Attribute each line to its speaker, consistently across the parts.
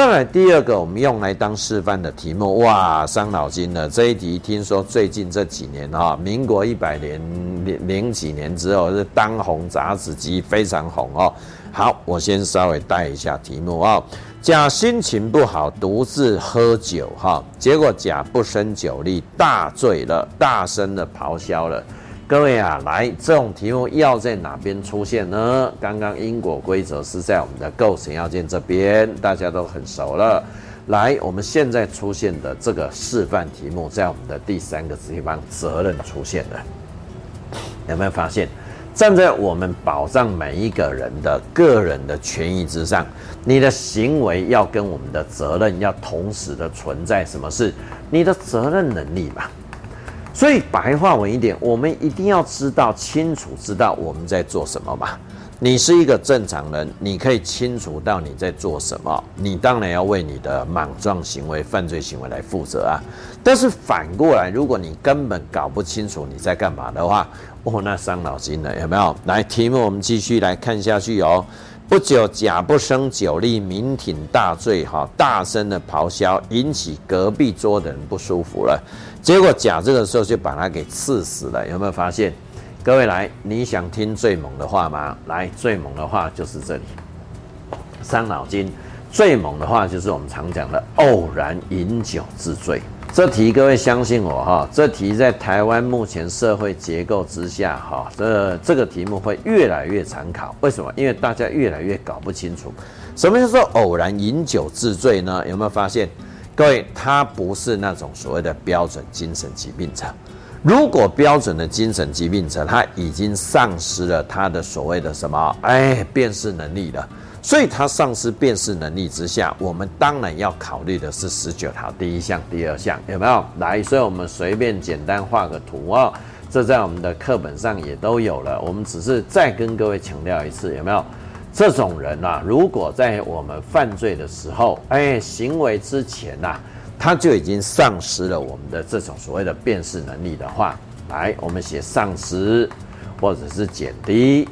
Speaker 1: 再来第二个，我们用来当示范的题目，哇，伤脑筋的这一题，听说最近这几年啊，民国一百年零零几年之后是当红杂志机非常红哦。好，我先稍微带一下题目啊。甲心情不好，独自喝酒哈，结果甲不胜酒力，大醉了，大声的咆哮了。各位啊，来，这种题目要在哪边出现呢？刚刚因果规则是在我们的构成要件这边，大家都很熟了。来，我们现在出现的这个示范题目，在我们的第三个地方责任出现了，有没有发现？站在我们保障每一个人的个人的权益之上，你的行为要跟我们的责任要同时的存在。什么是你的责任能力嘛？所以白话文一点，我们一定要知道清楚，知道我们在做什么嘛。你是一个正常人，你可以清楚到你在做什么，你当然要为你的莽撞行为、犯罪行为来负责啊。但是反过来，如果你根本搞不清楚你在干嘛的话，哦，那伤脑筋了，有没有？来，题目我们继续来看下去哦。不久，甲不胜酒力，酩酊大醉，哈，大声的咆哮，引起隔壁桌的人不舒服了。结果甲这个时候就把他给刺死了，有没有发现？各位来，你想听最猛的话吗？来，最猛的话就是这里，伤脑筋。最猛的话就是我们常讲的偶然饮酒自醉。这题各位相信我哈，这题在台湾目前社会结构之下哈，这这个题目会越来越常考。为什么？因为大家越来越搞不清楚什么叫做偶然饮酒自醉呢？有没有发现？各位，他不是那种所谓的标准精神疾病者。如果标准的精神疾病者，他已经丧失了他的所谓的什么，哎，辨识能力了。所以他丧失辨识能力之下，我们当然要考虑的是十九条第一项、第二项，有没有？来，所以我们随便简单画个图哦，这在我们的课本上也都有了。我们只是再跟各位强调一次，有没有？这种人啊，如果在我们犯罪的时候，哎，行为之前呐、啊。他就已经丧失了我们的这种所谓的辨识能力的话，来，我们写丧失或者是减低。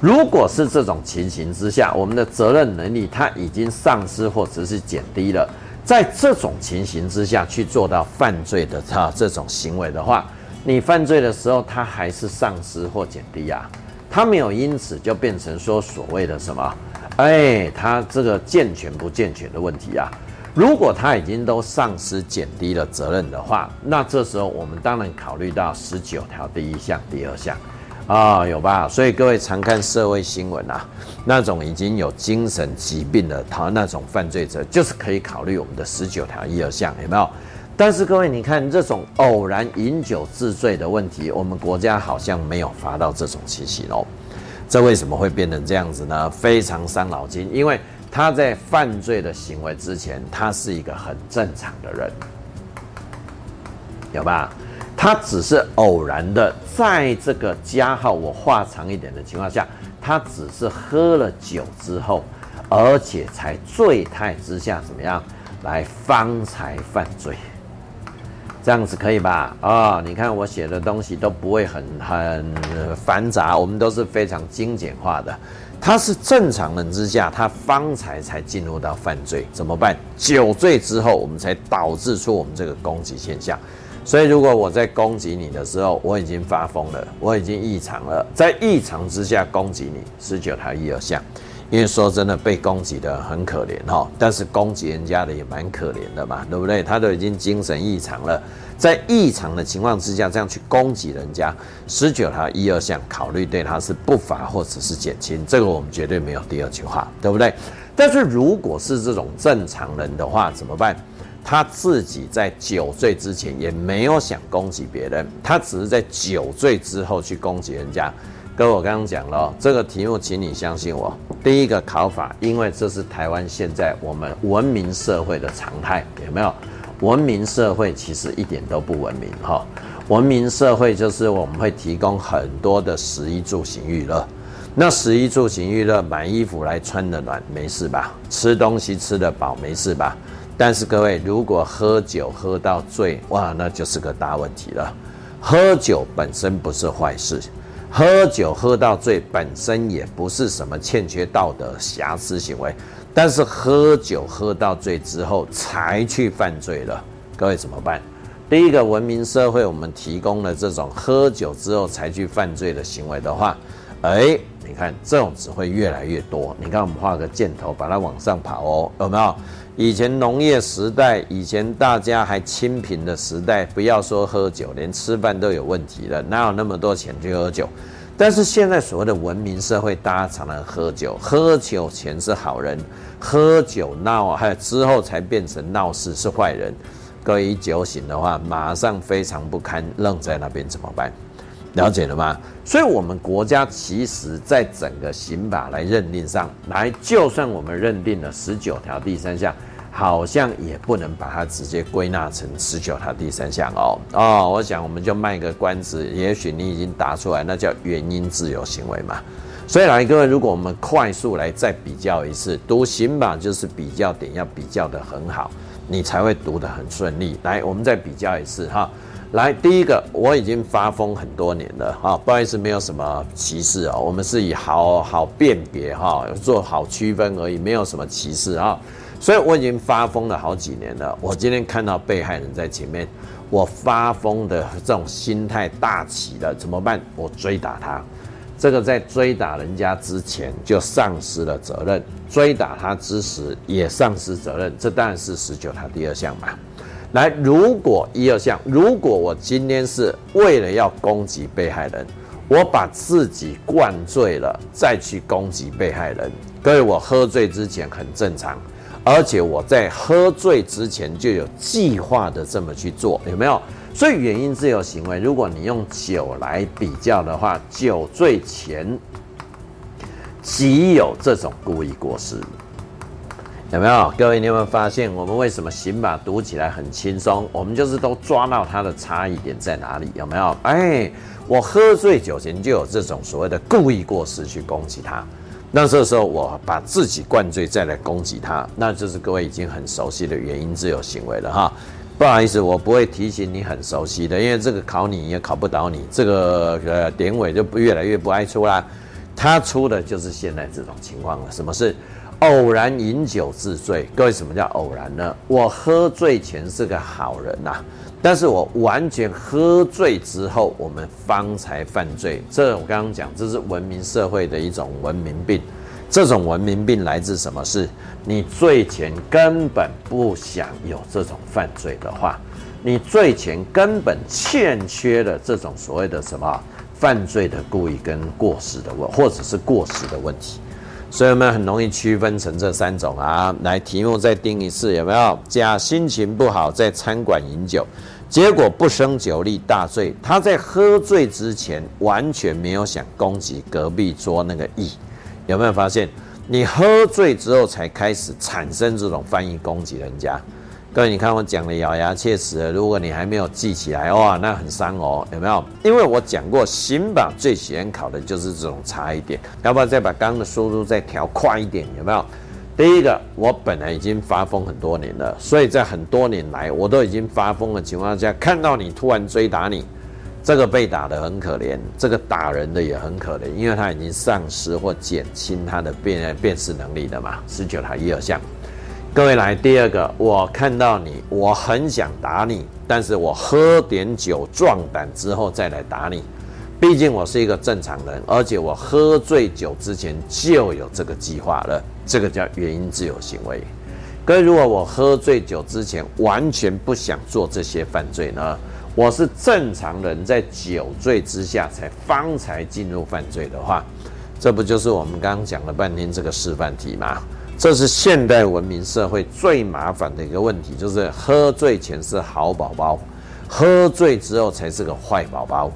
Speaker 1: 如果是这种情形之下，我们的责任能力他已经丧失或者是减低了，在这种情形之下去做到犯罪的他这种行为的话，你犯罪的时候他还是丧失或减低、啊，他没有因此就变成说所谓的什么，哎，他这个健全不健全的问题啊。如果他已经都丧失减低了责任的话，那这时候我们当然考虑到十九条第一项、第二项，啊，有吧？所以各位常看社会新闻啊，那种已经有精神疾病的他那种犯罪者，就是可以考虑我们的十九条一二项，有没有？但是各位你看这种偶然饮酒自醉的问题，我们国家好像没有罚到这种情形哦。这为什么会变成这样子呢？非常伤脑筋，因为。他在犯罪的行为之前，他是一个很正常的人，有吧？他只是偶然的，在这个加号我画长一点的情况下，他只是喝了酒之后，而且才醉态之下怎么样来方才犯罪，这样子可以吧？啊、你看我写的东西都不会很很繁杂，我们都是非常精简化的。他是正常人之下，他方才才进入到犯罪，怎么办？酒醉之后，我们才导致出我们这个攻击现象。所以，如果我在攻击你的时候，我已经发疯了，我已经异常了，在异常之下攻击你，十九条一二项。因为说真的，被攻击的很可怜哈，但是攻击人家的也蛮可怜的嘛，对不对？他都已经精神异常了。在异常的情况之下，这样去攻击人家，十九条一二项考虑对他是不罚或者是减轻，这个我们绝对没有第二句话，对不对？但是如果是这种正常人的话，怎么办？他自己在酒醉之前也没有想攻击别人，他只是在酒醉之后去攻击人家。跟我刚刚讲了，这个题目，请你相信我，第一个考法，因为这是台湾现在我们文明社会的常态，有没有？文明社会其实一点都不文明哈，文明社会就是我们会提供很多的食衣住行娱乐，那食衣住行娱乐，买衣服来穿的暖，没事吧？吃东西吃得饱，没事吧？但是各位，如果喝酒喝到醉，哇，那就是个大问题了。喝酒本身不是坏事，喝酒喝到醉本身也不是什么欠缺道德瑕疵行为。但是喝酒喝到醉之后才去犯罪了，各位怎么办？第一个文明社会，我们提供了这种喝酒之后才去犯罪的行为的话，哎，你看这种只会越来越多。你看我们画个箭头，把它往上跑哦，有没有？以前农业时代，以前大家还清贫的时代，不要说喝酒，连吃饭都有问题了，哪有那么多钱去喝酒？但是现在所谓的文明社会，大家常常喝酒，喝酒前是好人，喝酒闹还有之后才变成闹事是坏人。各位一酒醒的话，马上非常不堪，愣在那边怎么办？了解了吗？所以，我们国家其实在整个刑法来认定上来，就算我们认定了十九条第三项。好像也不能把它直接归纳成十九条第三项哦哦，我想我们就卖个关子，也许你已经答出来，那叫原因自由行为嘛。所以来各位，如果我们快速来再比较一次，读刑法就是比较点要比较得很好，你才会读得很顺利。来，我们再比较一次哈。来，第一个我已经发疯很多年了哈，不好意思，没有什么歧视哦，我们是以好好辨别哈，做好区分而已，没有什么歧视哈。所以我已经发疯了好几年了。我今天看到被害人在前面，我发疯的这种心态大起了，怎么办？我追打他。这个在追打人家之前就丧失了责任，追打他之时也丧失责任。这当然是十九条第二项嘛。来，如果一二项，如果我今天是为了要攻击被害人，我把自己灌醉了再去攻击被害人，各位，我喝醉之前很正常。而且我在喝醉之前就有计划的这么去做，有没有？所以原因自由行为，如果你用酒来比较的话，酒醉前即有这种故意过失，有没有？各位，你有没有发现我们为什么刑法读起来很轻松？我们就是都抓到它的差异点在哪里，有没有？哎，我喝醉酒前就有这种所谓的故意过失去攻击他。那这时候我把自己灌醉再来攻击他，那就是各位已经很熟悉的原因自由行为了哈。不好意思，我不会提醒你很熟悉的，因为这个考你也考不倒你，这个呃典韦就不越来越不爱出啦。他出的就是现在这种情况了。什么事偶然饮酒自醉？各位，什么叫偶然呢？我喝醉前是个好人呐、但是我完全喝醉之后，我们方才犯罪。这我刚刚讲，这是文明社会的一种文明病。这种文明病来自什么？是你醉前根本不想有这种犯罪的话，你醉前根本欠缺了这种所谓的什么犯罪的故意跟过失的问，或者是过失的问题。所以我们很容易区分成这三种啊。来，题目再定一次，有没有？甲心情不好，在餐馆饮酒。结果不胜酒力大醉，他在喝醉之前完全没有想攻击隔壁桌那个乙，有没有发现？你喝醉之后才开始产生这种翻译攻击人家。各位，你看我讲的咬牙切齿的，如果你还没有记起来，哇，那很伤哦，有没有？因为我讲过，刑法最喜欢考的就是这种差一点，要不要再把刚刚的速度再调快一点？有没有？第一个，我本来已经发疯很多年了，所以在很多年来，我都已经发疯的情况下，看到你突然追打你，这个被打得很可怜，这个打人的也很可怜，因为他已经丧失或减轻他的辨辨识能力了嘛。十九条一二项，各位来，第二个，我看到你，我很想打你，但是我喝点酒壮胆之后再来打你。毕竟我是一个正常人，而且我喝醉酒之前就有这个计划了，这个叫原因自由行为。各位，如果我喝醉酒之前完全不想做这些犯罪呢？我是正常人，在酒醉之下才方才进入犯罪的话，这不就是我们刚刚讲了半天这个示范题吗？这是现代文明社会最麻烦的一个问题，就是喝醉前是好宝宝，喝醉之后才是个坏宝宝。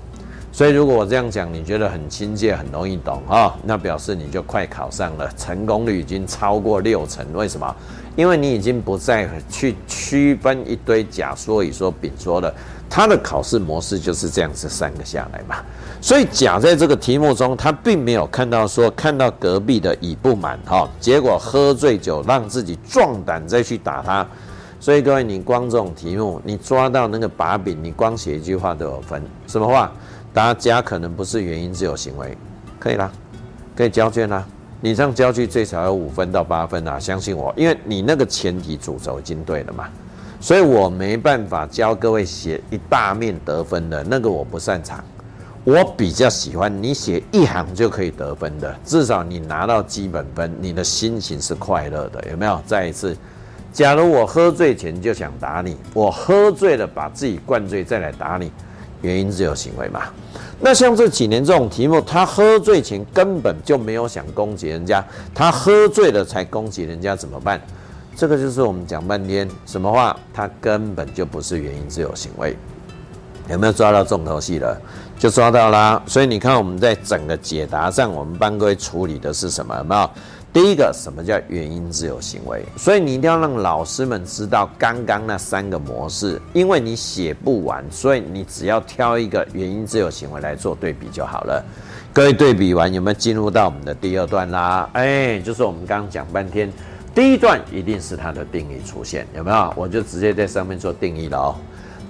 Speaker 1: 所以，如果我这样讲，你觉得很亲切、很容易懂啊、那表示你就快考上了，成功率已经超过六成。为什么？因为你已经不再去区分一堆甲说、乙说、丙说了，他的考试模式就是这样子三个下来嘛。所以甲在这个题目中，他并没有看到说看到隔壁的乙不满哈，结果喝醉酒让自己壮胆再去打他。所以各位，你光这种题目，你抓到那个把柄，你光写一句话都有分。什么话？大家可能不是原因只有行为，可以啦，可以交卷啦。你这样交去最少要五分到八分啊！相信我，因为你那个前提主轴已经对了嘛，所以我没办法教各位写一大面得分的那个，我不擅长。我比较喜欢你写一行就可以得分的，至少你拿到基本分，你的心情是快乐的，有没有？再一次，假如我喝醉前就想打你，我喝醉了把自己灌醉再来打你，原因只有行为嘛。那像这几年这种题目，他喝醉前根本就没有想攻击人家，他喝醉了才攻击人家怎么办？这个就是我们讲半天什么话，它根本就不是原因自由行为，有没有抓到重头戏了？就抓到啦。所以你看我们在整个解答上，我们帮各位处理的是什么？有没有？第一个，什么叫原因自由行为？所以你一定要让老师们知道刚刚那三个模式，因为你写不完，所以你只要挑一个原因自由行为来做对比就好了。各位对比完有没有进入到我们的第二段啦？哎，就是我们刚刚讲半天，第一段一定是它的定义出现，有没有？我就直接在上面做定义了哦。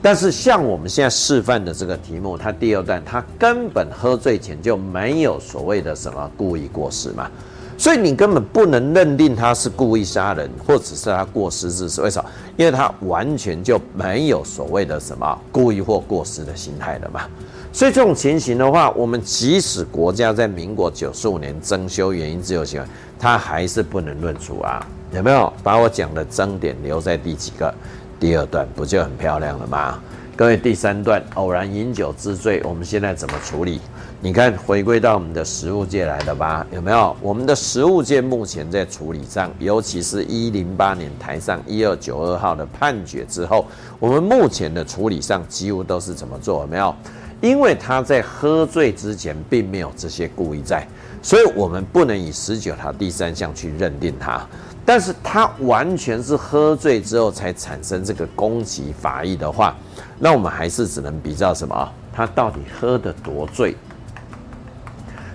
Speaker 1: 但是像我们现在示范的这个题目，它第二段它根本喝醉前就没有所谓的什么故意过失嘛。所以你根本不能认定他是故意杀人，或者是他过失致死。为什么？因为他完全就没有所谓的什么故意或过失的心态了嘛。所以这种情形的话，我们即使国家在民国九十五年增修原因自由行为，它还是不能论处啊。有没有把我讲的争点留在第几个？第二段不就很漂亮了吗？各位，第三段偶然饮酒致醉，我们现在怎么处理？你看，回归到我们的实务界来了吧？有没有？我们的实务界目前在处理上，尤其是一零八年台上一二九二号的判决之后，我们目前的处理上几乎都是怎么做？有没有？因为他在喝醉之前并没有这些故意在，所以我们不能以十九条第三项去认定他。但是他完全是喝醉之后才产生这个攻击法益的话，那我们还是只能比较什么？他到底喝得多醉？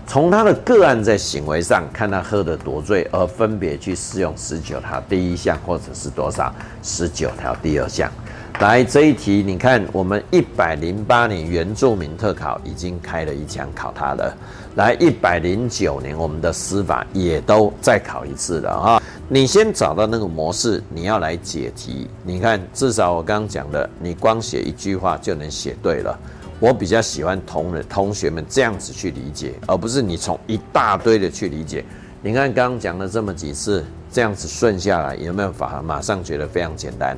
Speaker 1: 从他的个案在行为上看他喝得多醉，而分别去适用十九条第一项或者是多少十九条第二项。来这一题，你看我们一百零八年原住民特考已经开了一枪考他了。来一百零九年我们的司法也都再考一次了啊！你先找到那个模式，你要来解题。你看至少我刚刚讲的，你光写一句话就能写对了。我比较喜欢同人同学们这样子去理解，而不是你从一大堆的去理解。你看刚刚讲了这么几次，这样子顺下来有没有法？马上觉得非常简单，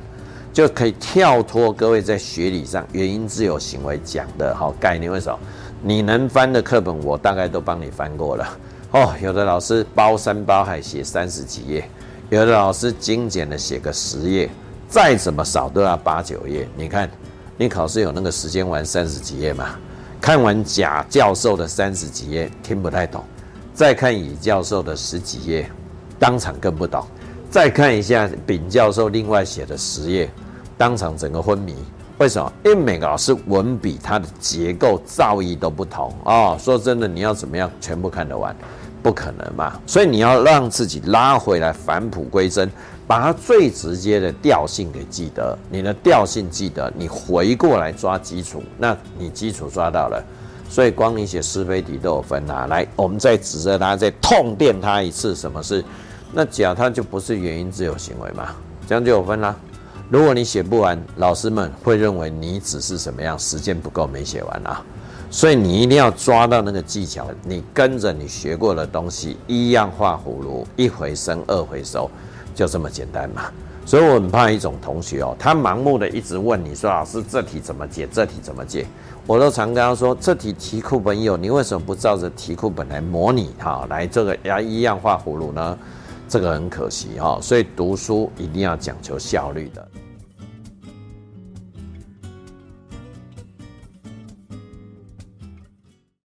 Speaker 1: 就可以跳脱各位在学理上原因自由行为讲的好概念。为什么？你能翻的课本我大概都帮你翻过了哦。有的老师包山包海写三十几页，有的老师精简的写个十页，再怎么少都要八九页。你看。你考试有那个时间玩三十几页吗？看完甲教授的三十几页听不太懂，再看乙教授的十几页，当场更不懂，再看一下丙教授另外写的十页，当场整个昏迷。为什么？因为每个老师文笔它的结构造诣都不同哦。说真的，你要怎么样全部看得完？不可能嘛。所以你要让自己拉回来，返璞归真。把它最直接的调性给记得，你的调性记得，你回过来抓基础，那你基础抓到了，所以光你写是非题都有分啊。来，我们再指着它，再痛电它一次，什么事？那甲它就不是原因自由行为嘛，这样就有分啦。如果你写不完，老师们会认为你只是什么样，时间不够没写完啊。所以你一定要抓到那个技巧，你跟着你学过的东西一样画葫芦，一回生二回熟。就这么简单嘛，所以我很怕一种同学哦，他盲目的一直问你说，老师这题怎么解？这题怎么解？我都常跟他说，这题题库本有，你为什么不照着题库本来模拟哈？来这个要一样画葫芦呢？这个很可惜哈，所以读书一定要讲求效率的。